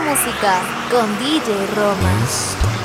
música con DJ Roma.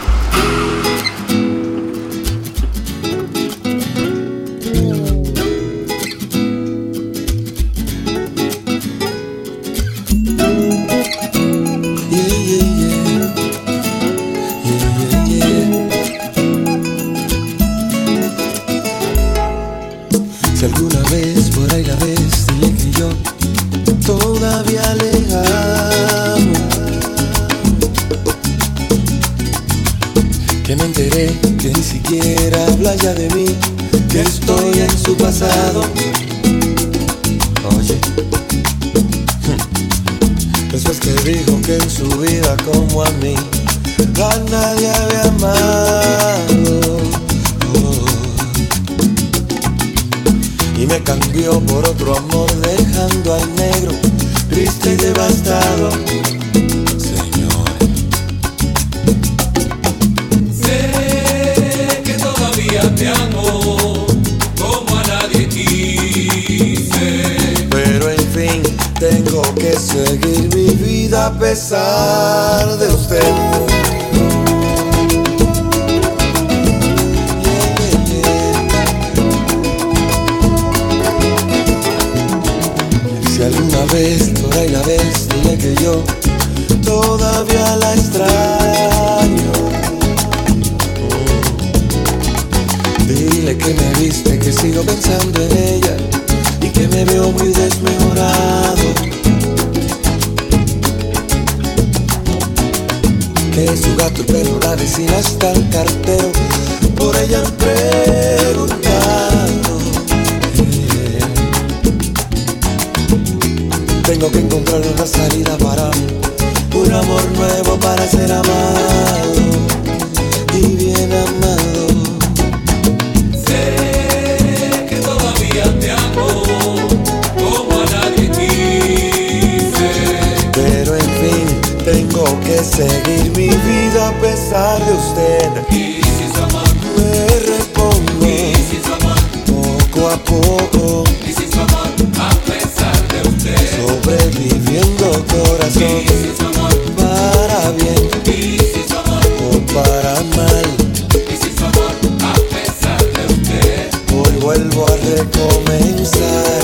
poco a poco. Y sin su amor, a pesar de usted. Sobreviviendo corazón. Y sin su amor, para bien. Y sin su amor, o para mal. Y sin su amor, a pesar de usted. Hoy vuelvo a recomenzar.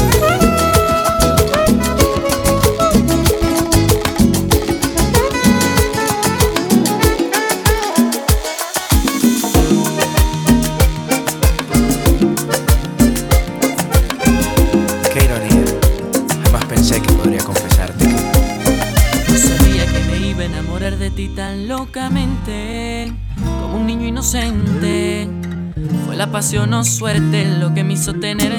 pasión o suerte lo que me hizo tener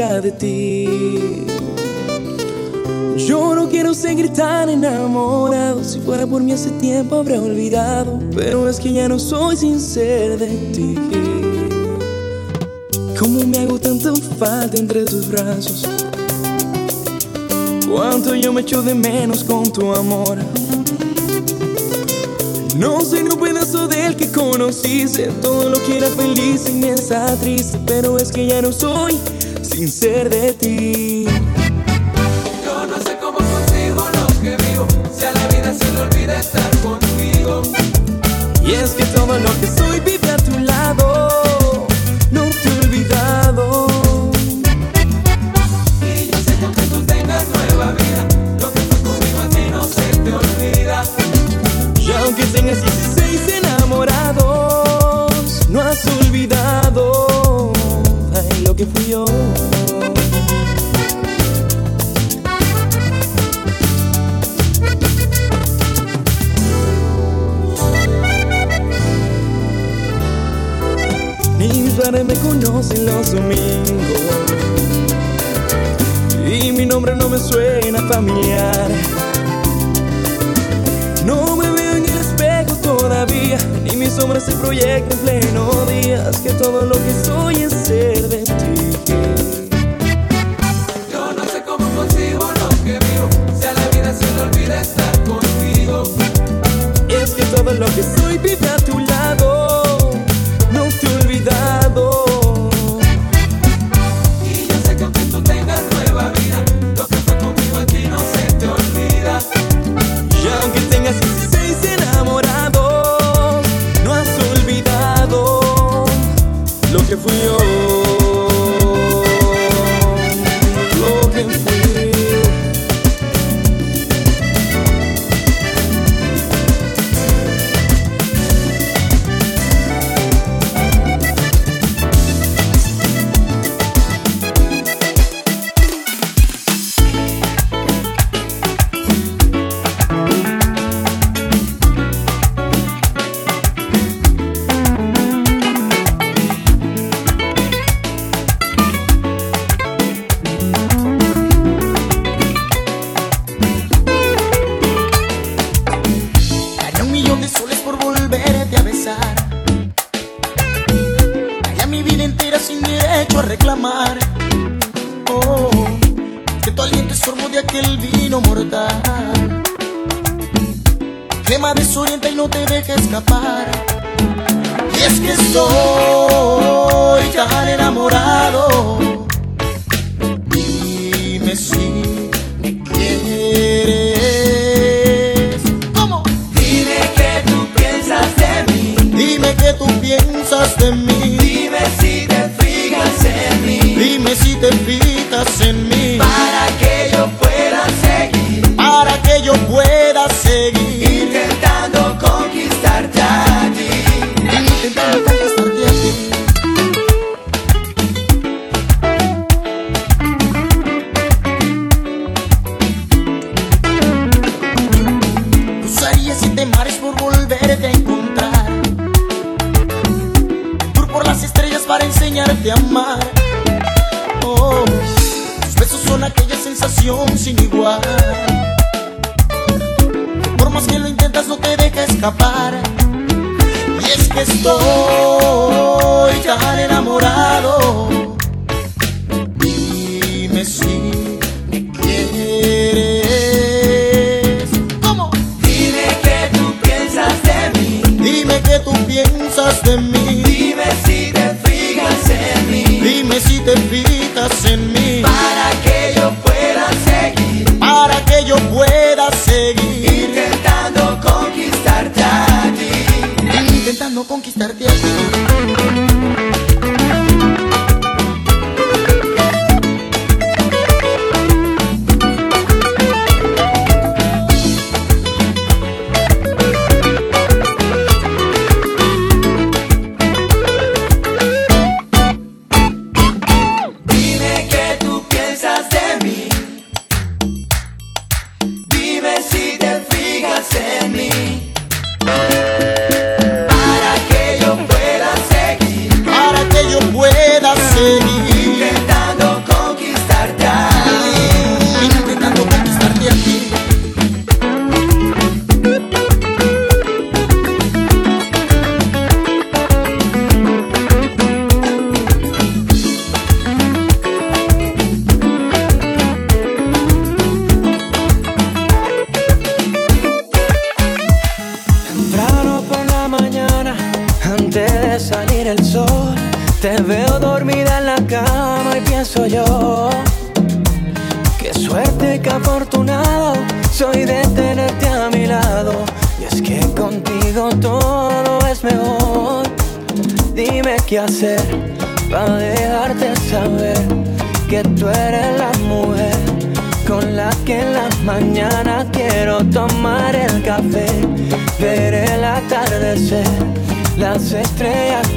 cerca de ti. Yo no quiero seguir tan enamorado. Si fuera por mí hace tiempo habría olvidado. Pero es que ya no soy sincero de ti. Cómo me hago tanta falta entre tus brazos. Cuánto yo me echo de menos con tu amor. No soy un pedazo del que conociste. Todo lo que era feliz está triste. Pero es que ya no soy sin ser de ti. Mis padres me conocen los domingos y mi nombre no me suena familiar. No me veo en el espejo todavía, ni mi sombra se proyecta en pleno día. Es que todo lo que soy es ser de ti. Yo no sé cómo consigo lo que vivo. Si a la vida se le olvida estar contigo. Es que todo lo que soy vive a tu lado. Enseñarte a amar. Oh, tus besos son aquella sensación sin igual. Por más que lo intentas no te deja escapar. Y es que estoy tan enamorado. Dime si me quieres. ¿Cómo? Dime que tú piensas de mí. Dime que tú piensas de mí. Fijas en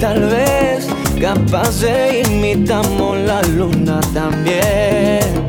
tal vez capaz de imitamos la luna también.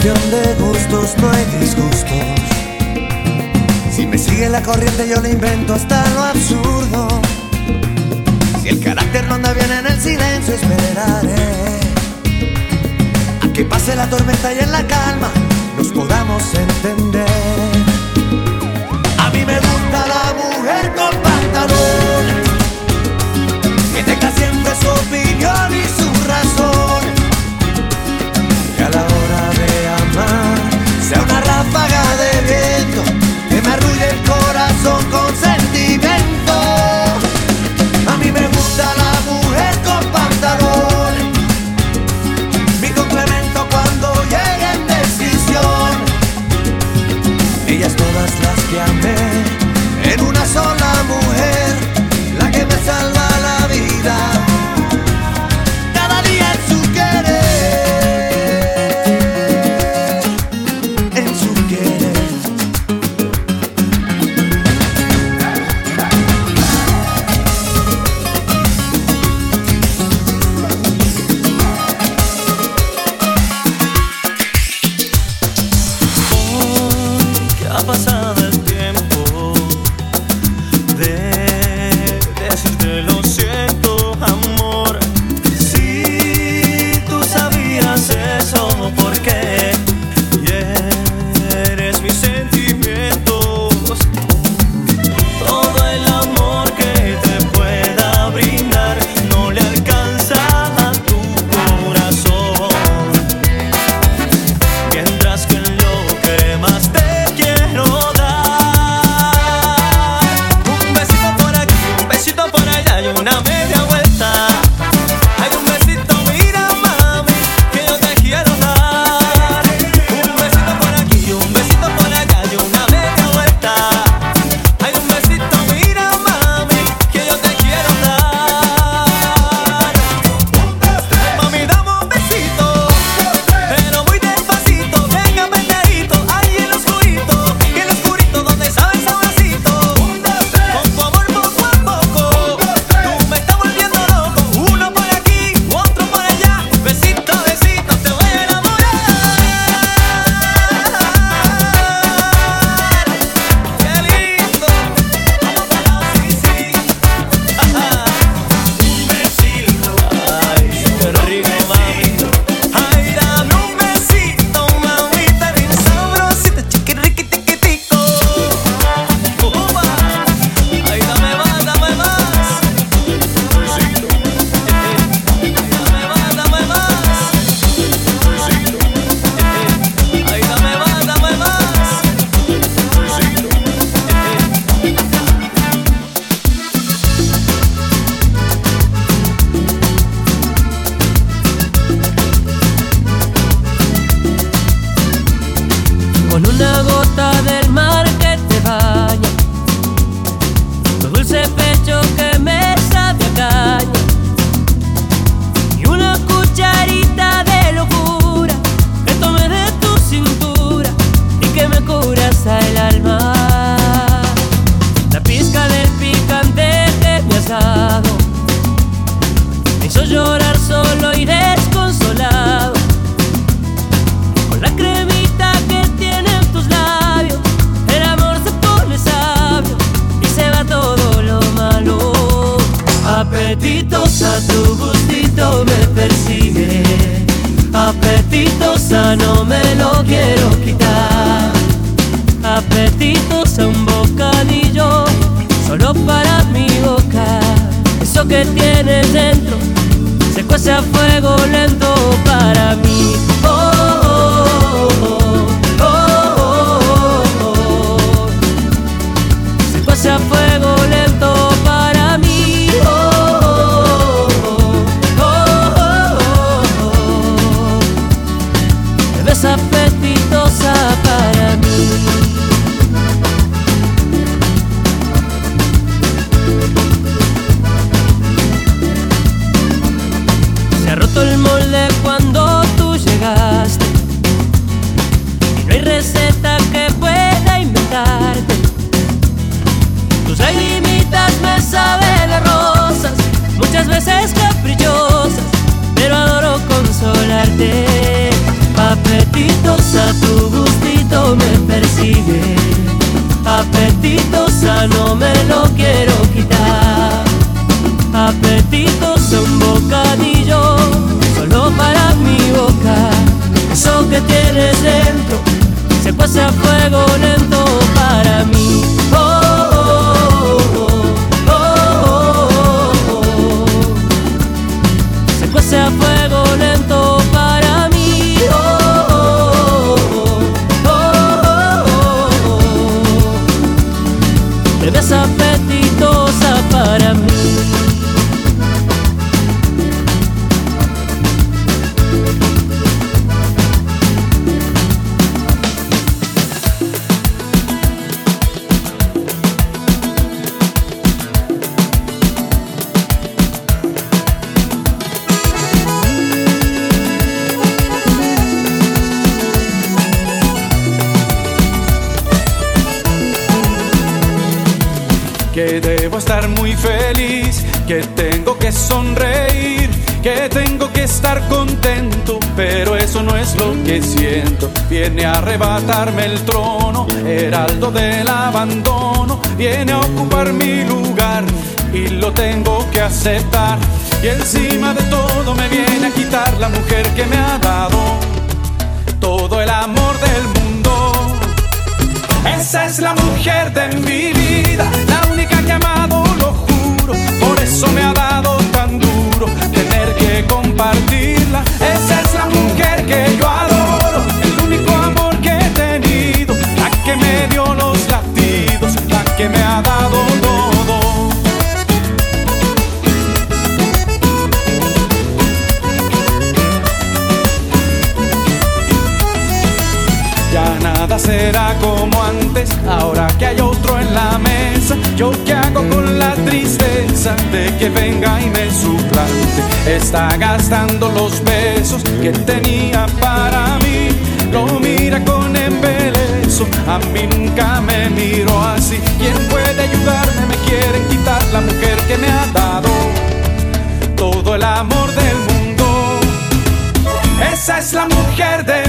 cuestión de gustos, no hay disgustos. Si me sigue la corriente, yo le invento hasta lo absurdo. Si el carácter no anda bien en el silencio, esperaré a que pase la tormenta y en la calma nos podamos entender. A mí me gusta la mujer con pantalones, que tenga siempre su opinión y su sola mujer. Apetitosa, tu gustito me persigue. Apetitosa, no me lo quiero quitar. Apetitoso un bocadillo solo para mi boca. Eso que tienes dentro se pasa a fuego lento para mí. Viene a arrebatarme el trono, heraldo del abandono, viene a ocupar mi lugar y lo tengo que aceptar. Y encima de todo me viene a quitar la mujer que me ha dado todo el amor del mundo. Esa es la mujer de mi vida, la única que he amado, lo juro. Por eso me ha dado tan duro tener que compartirla. Esa es la mujer que yo adoro, que me dio los latidos, la que me ha dado todo. Ya nada será como antes, ahora que hay otro en la mesa. Yo qué hago con la tristeza de que venga y me suplante. Está gastando los besos que tenía para que me ha dado todo el amor del mundo. Esa es la mujer de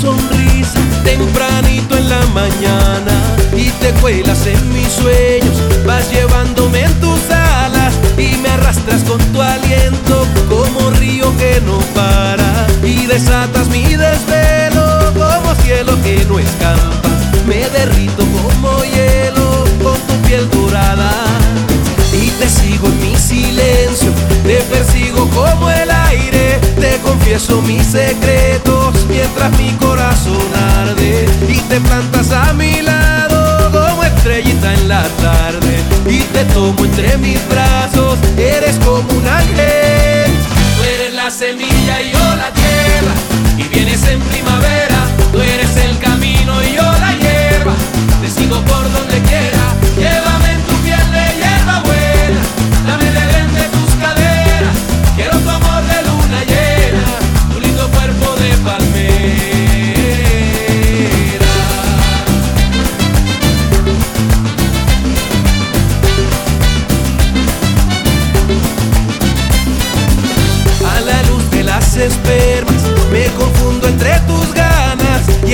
sonrisa tempranito en la mañana y te cuelas en mis sueños, vas llevándome en tus alas y me arrastras con tu aliento como río que no para y desatas mi desvelo como cielo que no escampa, me derrito como hielo con tu piel dorada y te sigo en mi silencio, te persigo como el aire, te confieso mis secretos mientras mi corazón arde y te plantas a mi lado como estrellita en la tarde y te tomo entre mis brazos, eres como un ángel, tú eres la semilla y yo la tierra y vienes en primavera,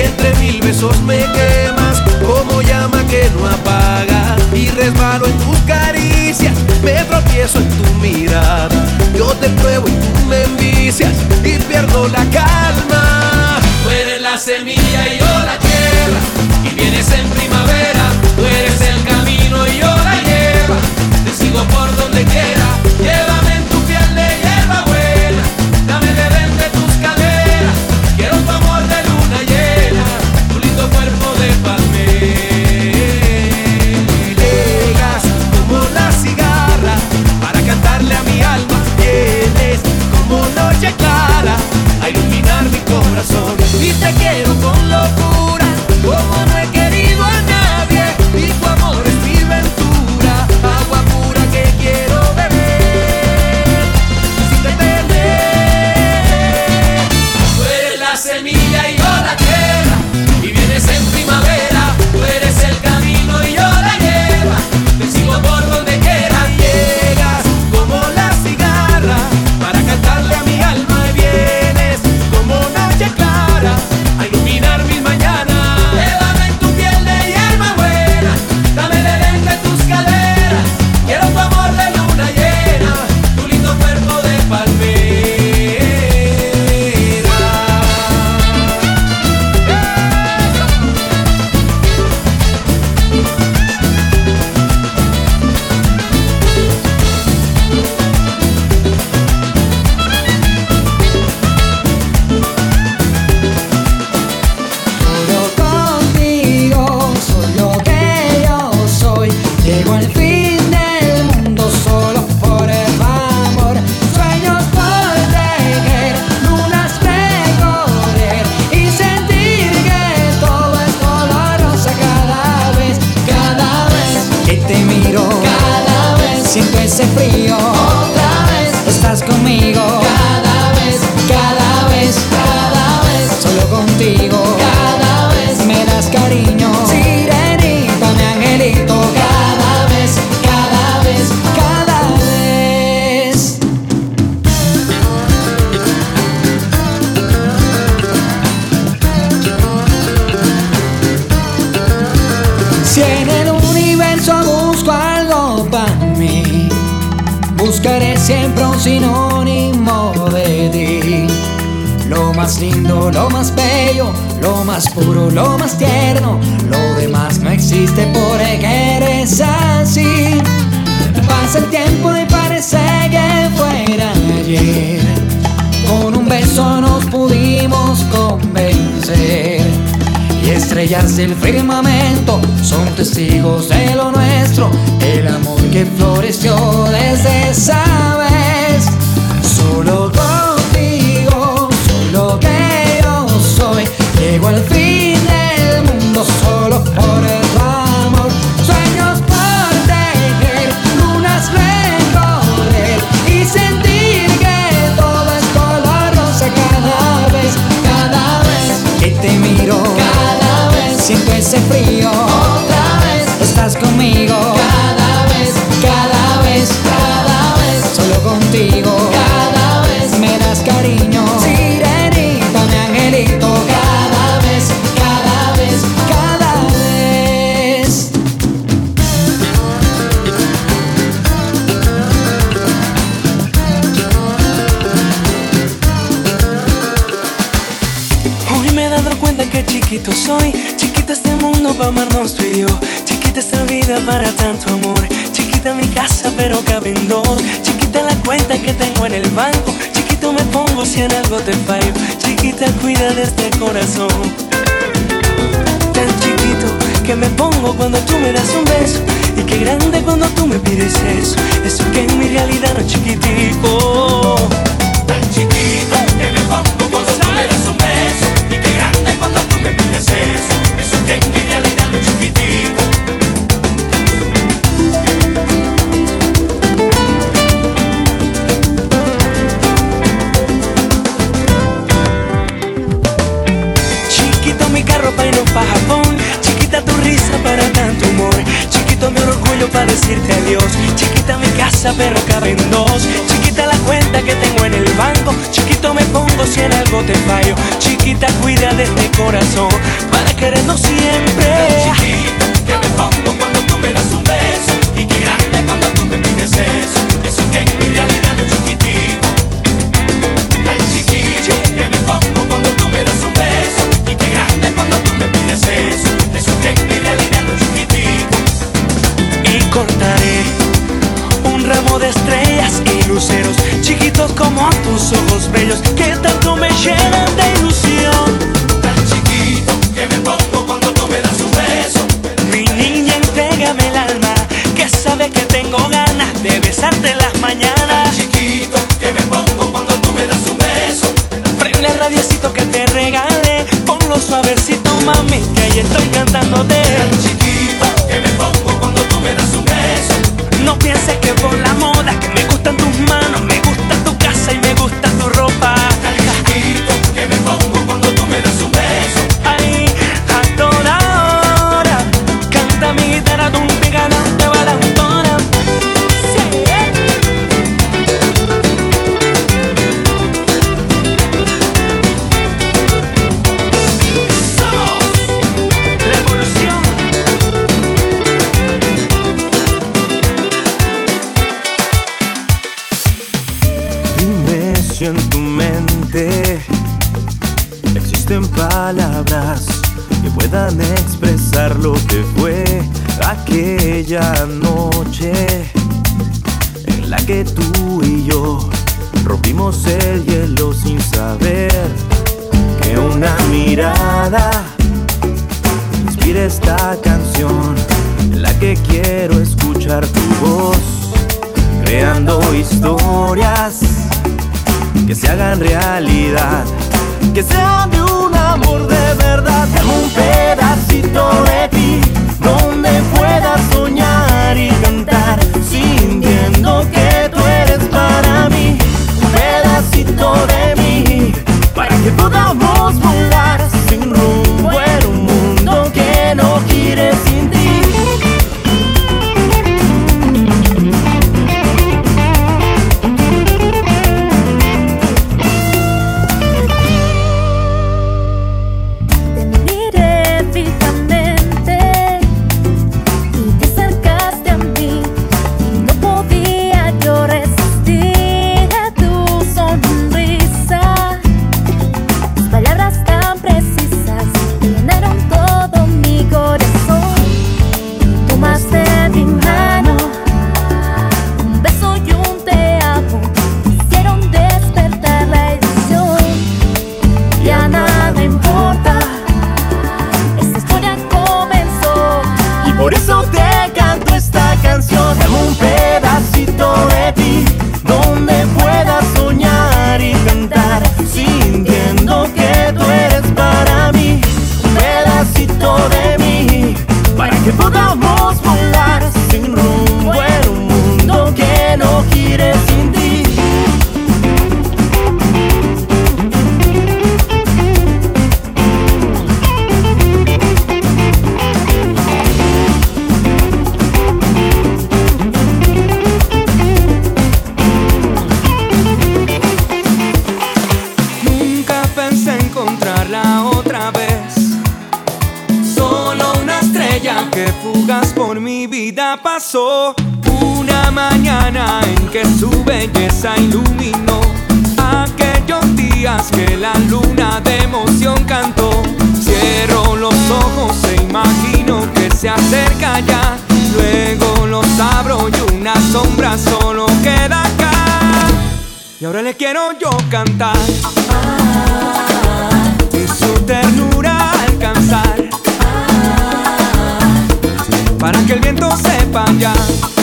entre mil besos me quemas como llama que no apaga. Y resbalo en tus caricias, me tropiezo en tu mirada, yo te pruebo y tú me envicias y pierdo la calma. Tú eres la semilla y yo la tierra y vienes en primavera, tú eres el camino y yo la lleva, te sigo por donde quiera, llévame en tu piel de hierba buena, dame de tus caderas, clara, a iluminar mi corazón, y te quiero con locura, para tanto amor. Chiquita mi casa, pero caben dos. Chiquita la cuenta que tengo en el banco. Chiquito me pongo si en algo te fallo. Chiquita cuida de este corazón. Tan chiquito que me pongo cuando tú me das un beso. Y qué grande cuando tú me pides eso. Eso que en mi realidad no es chiquitico. decirte adiós. Chiquita mi casa, pero caben dos. Chiquita la cuenta que tengo en el banco. Chiquito me pongo si en algo te fallo. Chiquita, cuida de este corazón para querernos siempre. Chiquita, que me pongo cuando tú me das un beso. Y que grande cuando tú me pides eso. Eso que en mi realidad que tanto me llenan de ilusión. Tan chiquito que me pongo cuando tú me das un beso. Mi niña, entrégame el alma, que sabe que tengo ganas de besarte las mañanas. Tan chiquito que me pongo cuando tú me das un beso. Prende el radiecito que te regale, ponlo suavecito, mami, que ahí estoy cantándote. pasó una mañana en que su belleza iluminó aquellos días que la luna de emoción cantó. Cierro los ojos e imagino que se acerca ya. Luego los abro y una sombra solo queda acá. Y ahora le quiero yo cantar. Ah, y su ternura alcanzar. Ah, para que el viento se para allá.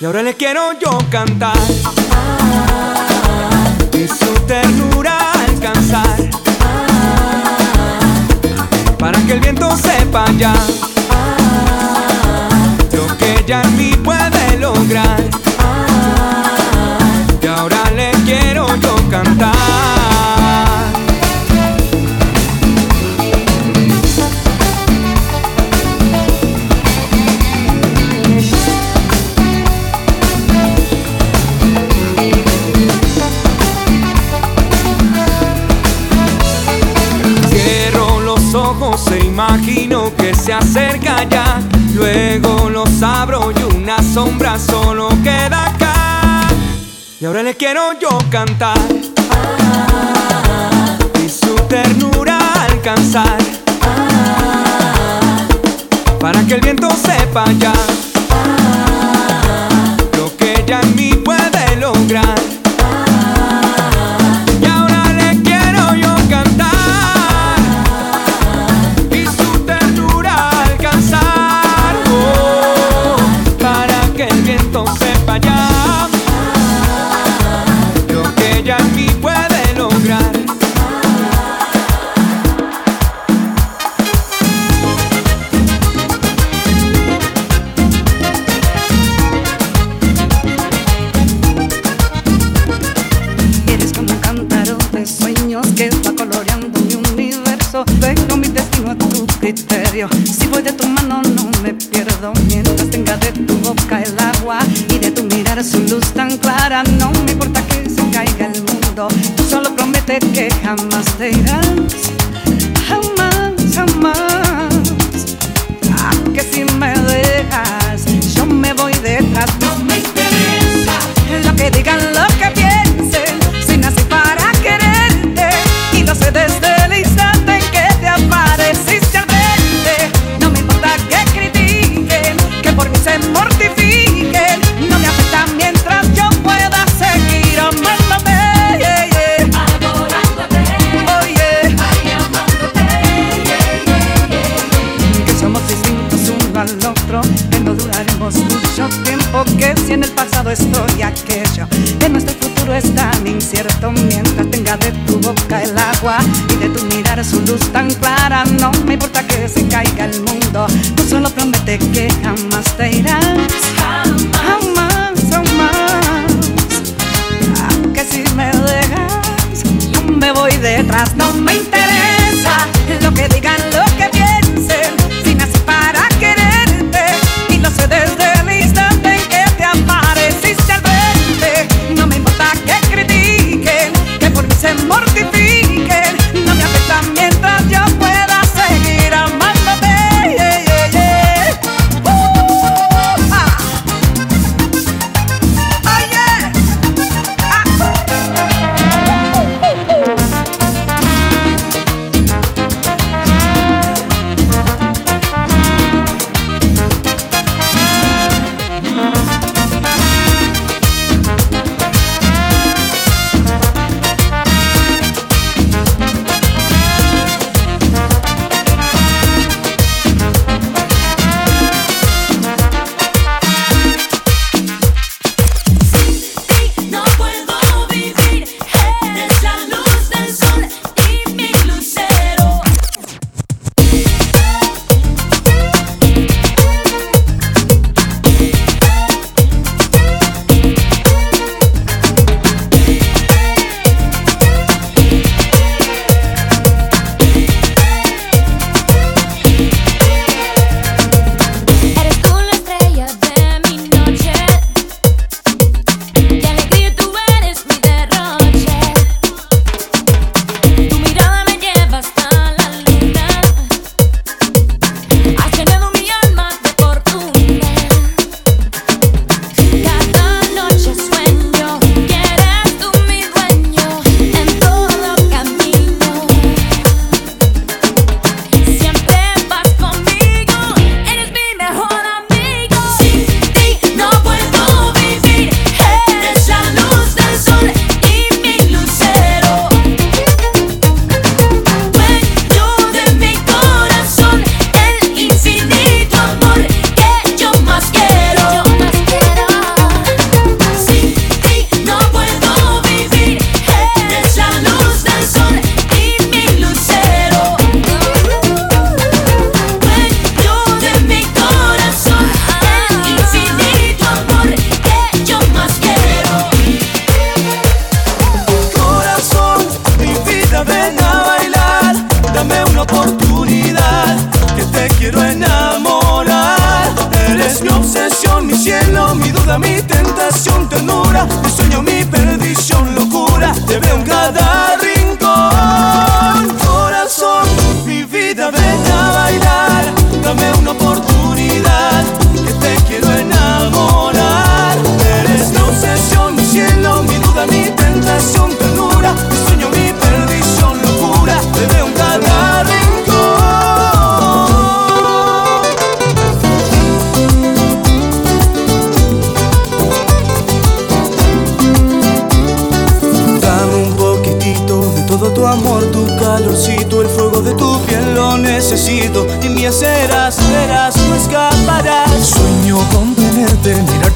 Y ahora le quiero yo cantar y su ternura alcanzar para que el viento sepa ya. un brazo queda acá. Y ahora le quiero yo cantar. Y su ternura alcanzar. Para que el viento sepa ya. Lo que ella en mí puede lograr. later.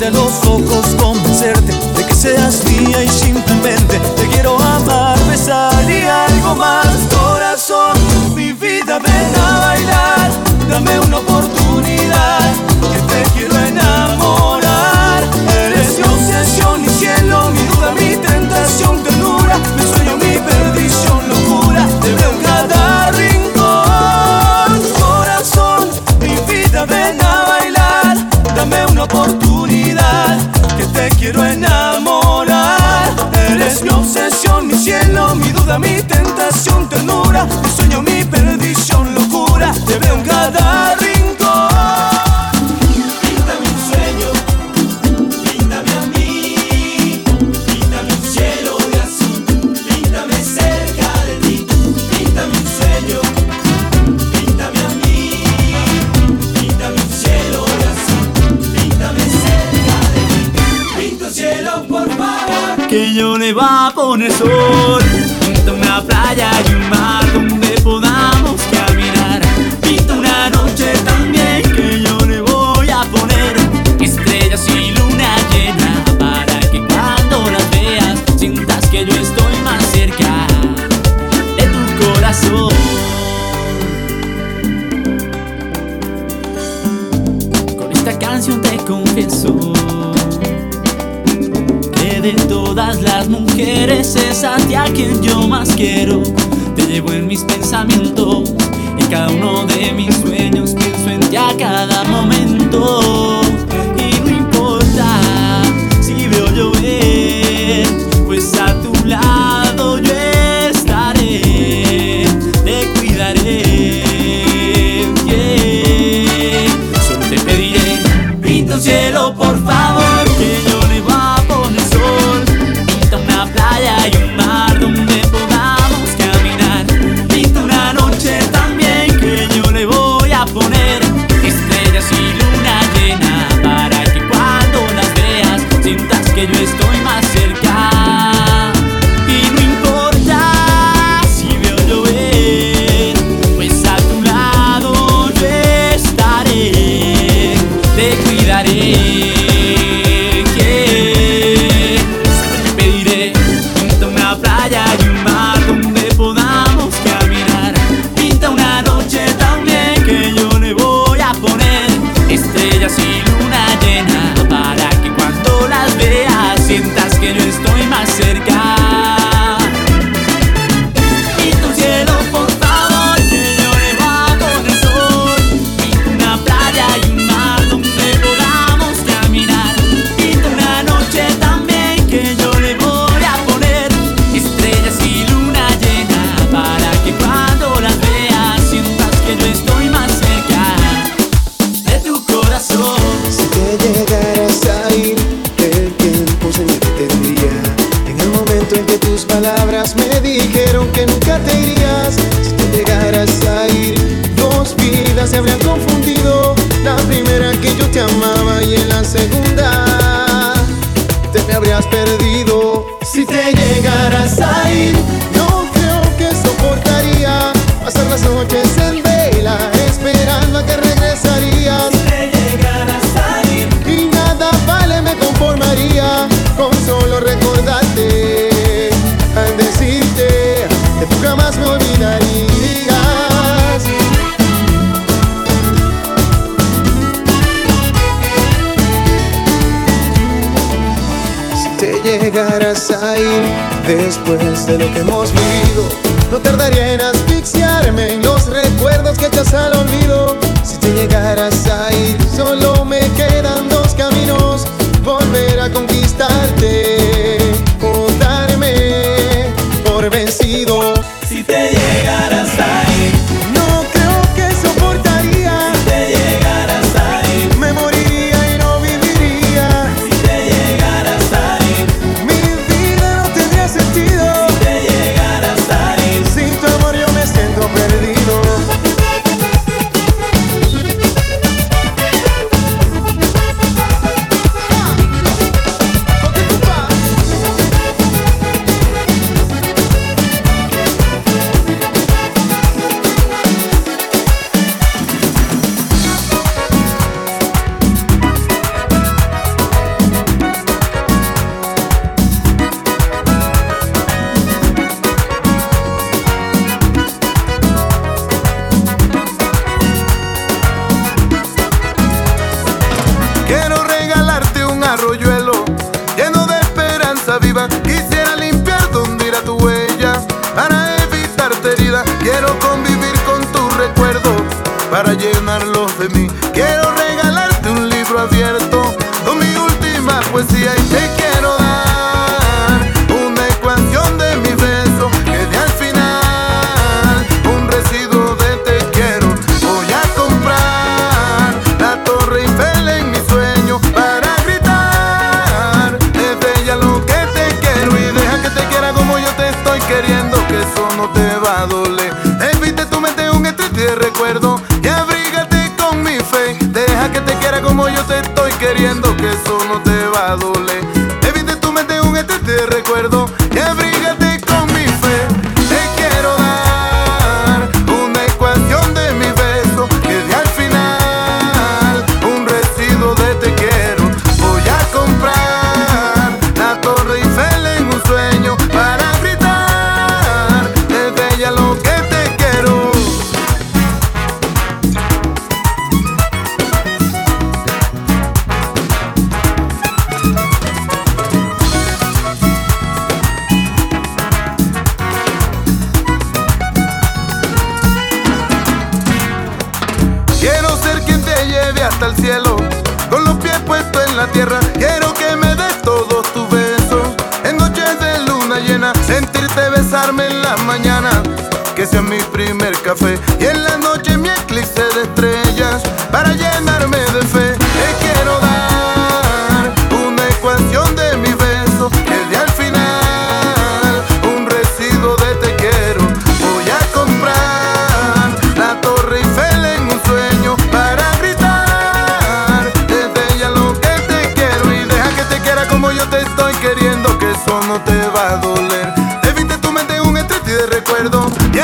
de los ojos mi tentación, ternura, mi sueño, mi perdición, locura. a doler. Debiste tu mente un estrés de recuerdo y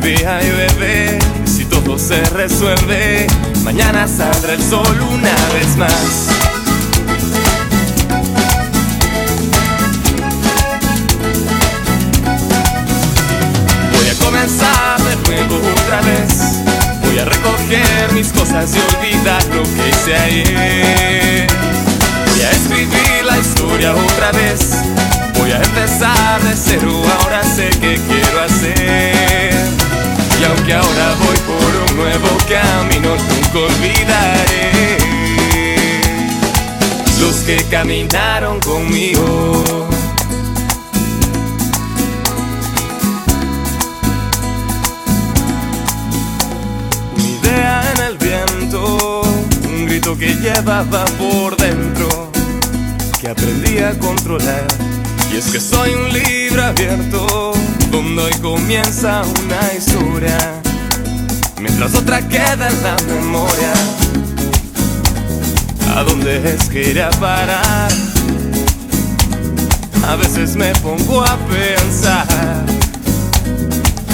hoy día llueve, si todo se resuelve, mañana saldrá el sol una vez más. Voy a comenzar de nuevo otra vez. Voy a recoger mis cosas y olvidar lo que hice ayer. Voy a escribir la historia otra vez. Voy a empezar de cero, ahora sé qué quiero hacer. Aunque ahora voy por un nuevo camino, nunca olvidaré los que caminaron conmigo. Una idea en el viento, un grito que llevaba por dentro, que aprendí a controlar. Y es que soy un libro abierto, donde hoy comienza una historia, mientras otra queda en la memoria. ¿A dónde es que iré a parar? A veces me pongo a pensar.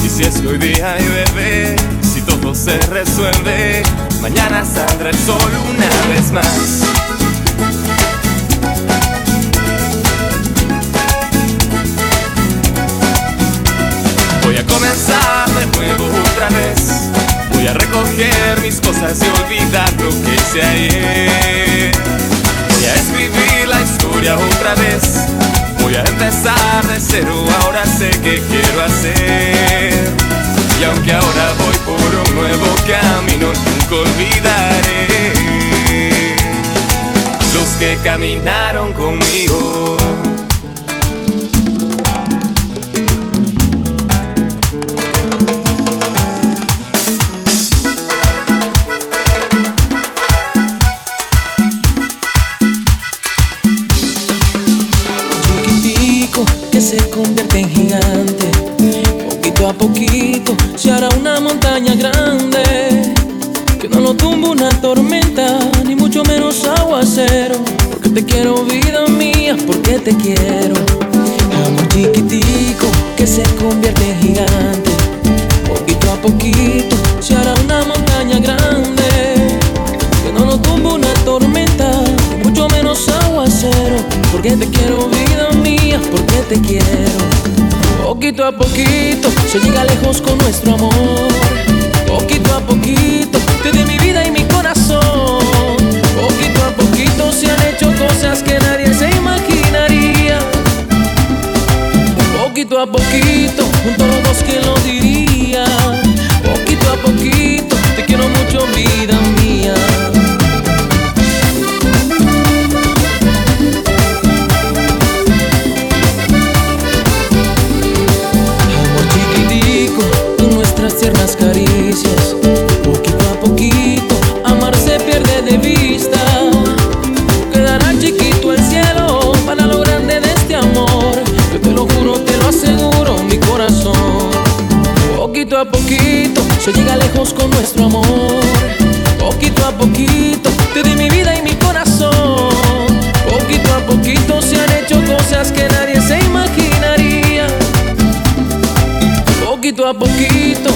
Y si es que hoy día llueve, si todo se resuelve, mañana saldrá el sol una vez más. Voy a comenzar de nuevo otra vez. Voy a recoger mis cosas y olvidar lo que hice ayer. Voy a escribir la historia otra vez. Voy a empezar de cero, ahora sé qué quiero hacer. Y aunque ahora voy por un nuevo camino, nunca olvidaré los que caminaron conmigo. Te quiero. Amor chiquitico que se convierte en gigante. Poquito a poquito se hará una montaña grande. Que no lo tumba una tormenta, mucho menos aguacero. Porque te quiero, vida mía, porque te quiero. Poquito a poquito se llega lejos con nuestro amor. A poquito,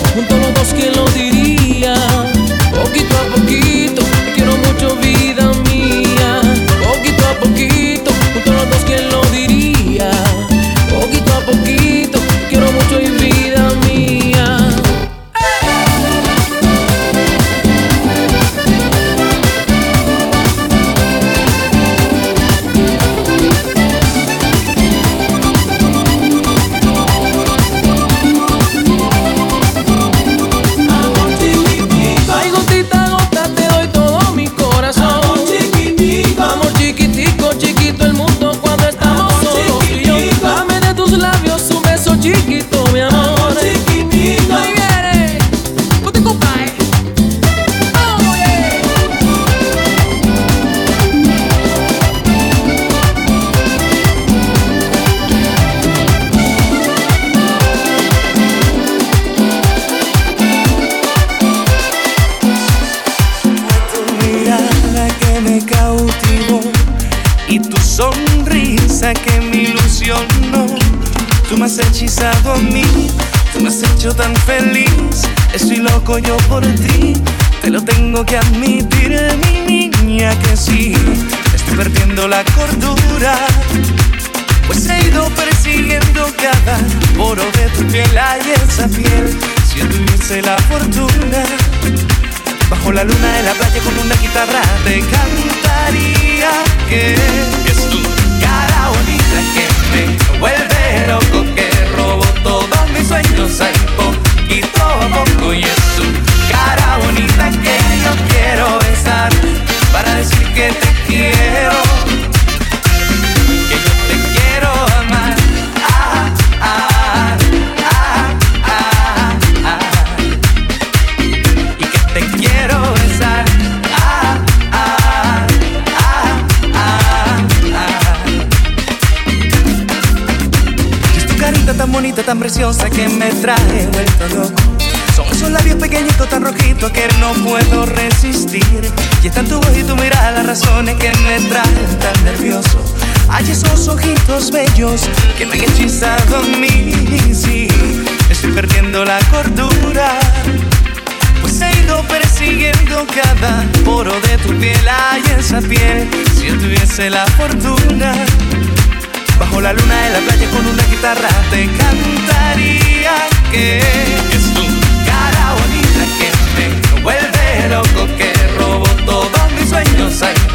que me han hechizado a mí. Sí, estoy perdiendo la cordura. Pues he ido persiguiendo cada poro de tu piel. Ay, esa piel, si yo tuviese la fortuna. Bajo la luna de la playa con una guitarra te cantaría que es tu cara bonita que me vuelve loco, que robó todos mis sueños.